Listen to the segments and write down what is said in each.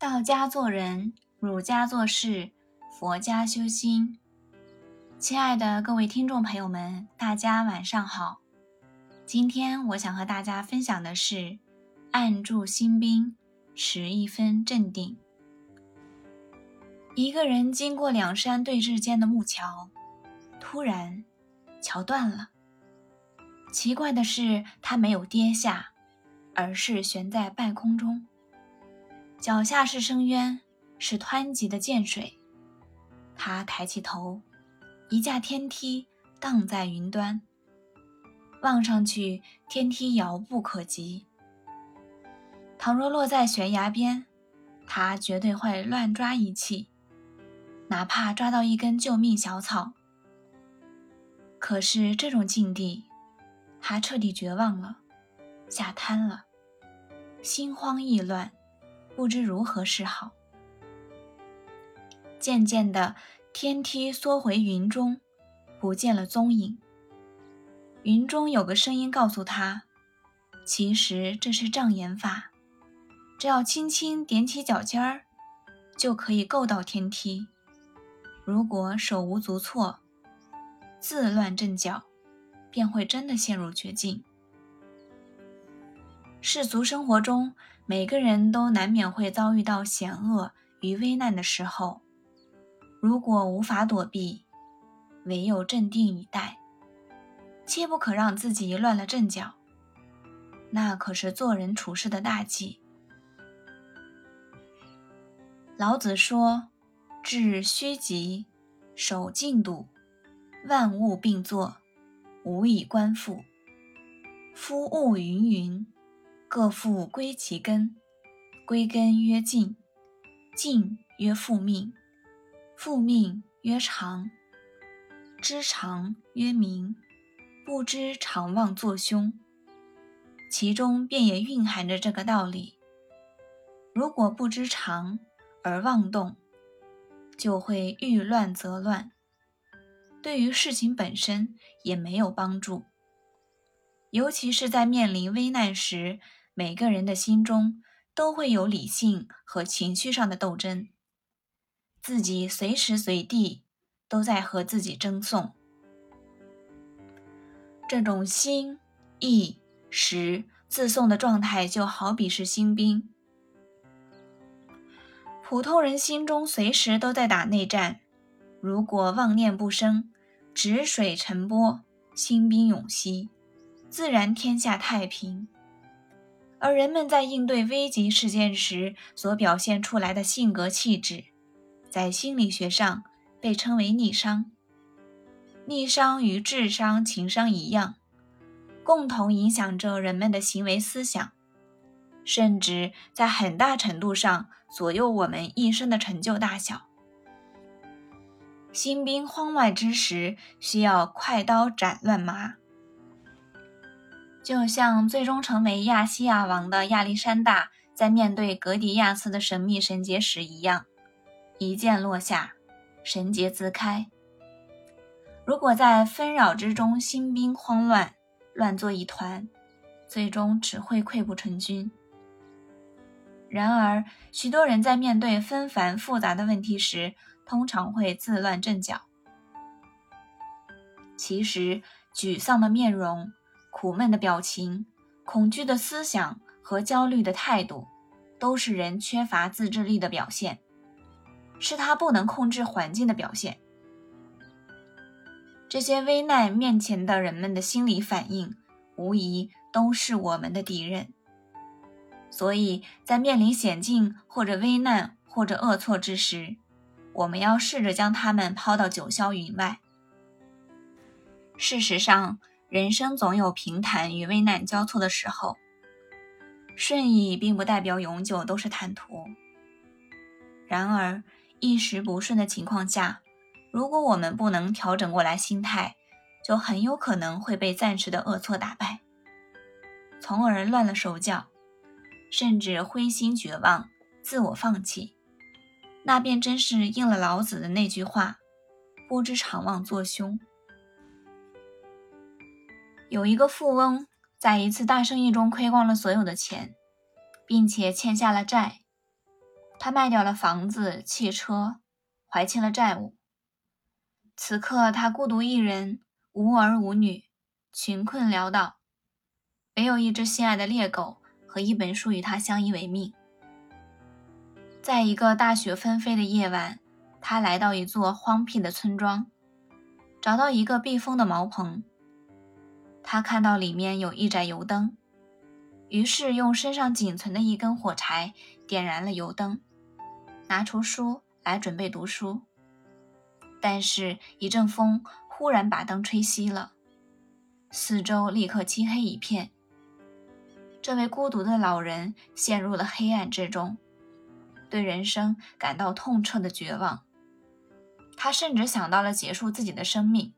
道家做人，儒家做事，佛家修心。亲爱的各位听众朋友们，大家晚上好。今天我想和大家分享的是：暗住心兵，持一分镇定。一个人经过两山对峙间的木桥，突然桥断了。奇怪的是，他没有跌下，而是悬在半空中。脚下是深渊，是湍急的涧水。他抬起头，一架天梯荡在云端，望上去天梯遥不可及。倘若落在悬崖边，他绝对会乱抓一气，哪怕抓到一根救命小草。可是这种境地，他彻底绝望了，吓瘫了，心慌意乱。不知如何是好。渐渐的，天梯缩回云中，不见了踪影。云中有个声音告诉他：“其实这是障眼法，只要轻轻踮起脚尖儿，就可以够到天梯。如果手无足措，自乱阵脚，便会真的陷入绝境。”世俗生活中，每个人都难免会遭遇到险恶与危难的时候。如果无法躲避，唯有镇定以待，切不可让自己乱了阵脚。那可是做人处事的大忌。老子说：“致虚极，守静笃，万物并作，无以观复。夫物芸芸。”各复归其根，归根曰静，静曰复命，复命曰长，知常曰明，不知常妄作凶。其中便也蕴含着这个道理。如果不知常而妄动，就会欲乱则乱，对于事情本身也没有帮助。尤其是在面临危难时。每个人的心中都会有理性和情绪上的斗争，自己随时随地都在和自己争讼。这种心、意、识自讼的状态，就好比是新兵。普通人心中随时都在打内战，如果妄念不生，止水沉波，新兵永息，自然天下太平。而人们在应对危急事件时所表现出来的性格气质，在心理学上被称为逆商。逆商与智商、情商一样，共同影响着人们的行为思想，甚至在很大程度上左右我们一生的成就大小。兴兵慌乱之时，需要快刀斩乱麻。就像最终成为亚细亚王的亚历山大，在面对格迪亚斯的神秘神结时一样，一剑落下，神结自开。如果在纷扰之中心兵慌乱，乱作一团，最终只会溃不成军。然而，许多人在面对纷繁复杂的问题时，通常会自乱阵脚。其实，沮丧的面容。苦闷的表情、恐惧的思想和焦虑的态度，都是人缺乏自制力的表现，是他不能控制环境的表现。这些危难面前的人们的心理反应，无疑都是我们的敌人。所以在面临险境或者危难或者恶错之时，我们要试着将他们抛到九霄云外。事实上，人生总有平坦与危难交错的时候，顺意并不代表永久都是坦途。然而，一时不顺的情况下，如果我们不能调整过来心态，就很有可能会被暂时的恶错打败，从而乱了手脚，甚至灰心绝望、自我放弃。那便真是应了老子的那句话：“不知常妄作凶。”有一个富翁在一次大生意中亏光了所有的钱，并且欠下了债。他卖掉了房子、汽车，还清了债务。此刻他孤独一人，无儿无女，穷困潦倒，唯有一只心爱的猎狗和一本书与他相依为命。在一个大雪纷飞的夜晚，他来到一座荒僻的村庄，找到一个避风的茅棚。他看到里面有一盏油灯，于是用身上仅存的一根火柴点燃了油灯。拿出书来准备读书，但是，一阵风忽然把灯吹熄了，四周立刻漆黑一片。这位孤独的老人陷入了黑暗之中，对人生感到痛彻的绝望。他甚至想到了结束自己的生命，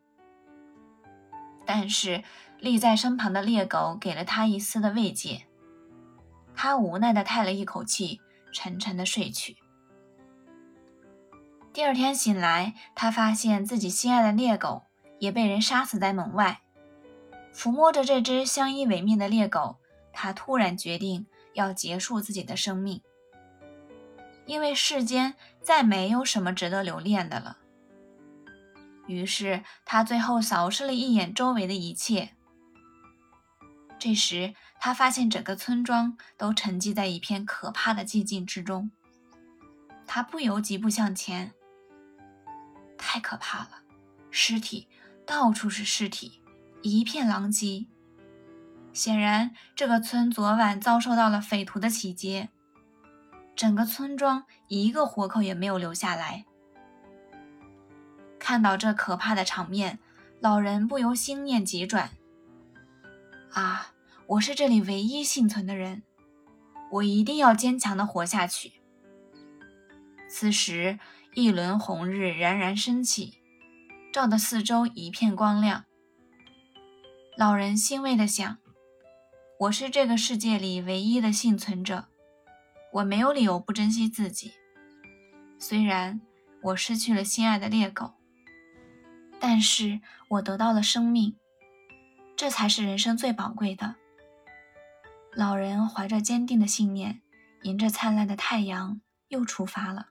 但是立在身旁的猎狗给了他一丝的慰藉。他无奈地叹了一口气，沉沉地睡去。第二天醒来，他发现自己心爱的猎狗也被人杀死在门外。抚摸着这只相依为命的猎狗，他突然决定要结束自己的生命，因为世间再没有什么值得留恋的了。于是，他最后扫视了一眼周围的一切。这时，他发现整个村庄都沉寂在一片可怕的寂静之中。他不由疾步向前。太可怕了！尸体到处是尸体，一片狼藉。显然，这个村昨晚遭受到了匪徒的洗劫，整个村庄一个活口也没有留下来。看到这可怕的场面，老人不由心念急转：啊，我是这里唯一幸存的人，我一定要坚强的活下去。此时。一轮红日冉冉升起，照得四周一片光亮。老人欣慰地想：“我是这个世界里唯一的幸存者，我没有理由不珍惜自己。虽然我失去了心爱的猎狗，但是我得到了生命，这才是人生最宝贵的。”老人怀着坚定的信念，迎着灿烂的太阳，又出发了。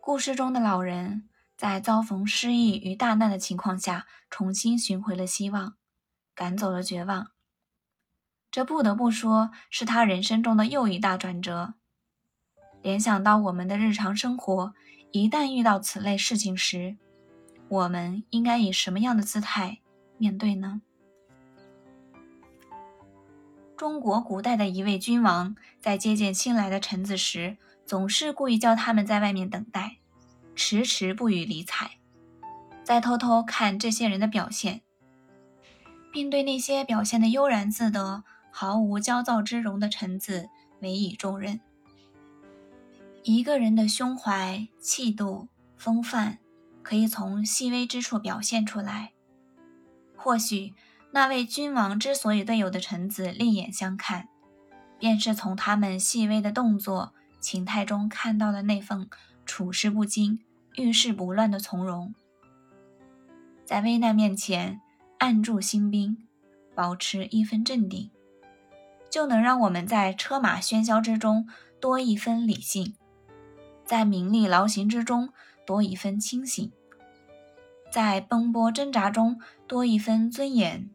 故事中的老人在遭逢失意与大难的情况下，重新寻回了希望，赶走了绝望。这不得不说是他人生中的又一大转折。联想到我们的日常生活，一旦遇到此类事情时，我们应该以什么样的姿态面对呢？中国古代的一位君王在接见新来的臣子时。总是故意叫他们在外面等待，迟迟不予理睬，再偷偷看这些人的表现，并对那些表现的悠然自得、毫无焦躁之容的臣子委以重任。一个人的胸怀、气度、风范，可以从细微之处表现出来。或许那位君王之所以对有的臣子另眼相看，便是从他们细微的动作。情态中看到了那份处事不惊、遇事不乱的从容，在危难面前按住心兵，保持一分镇定，就能让我们在车马喧嚣之中多一分理性，在名利劳形之中多一分清醒，在奔波挣扎中多一分尊严，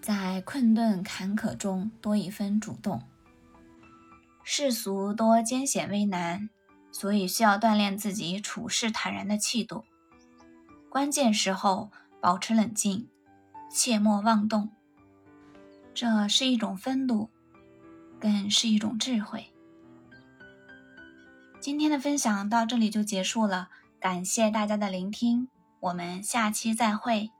在困顿坎坷中多一分主动。世俗多艰险危难，所以需要锻炼自己处事坦然的气度。关键时候保持冷静，切莫妄动。这是一种风度，更是一种智慧。今天的分享到这里就结束了，感谢大家的聆听，我们下期再会。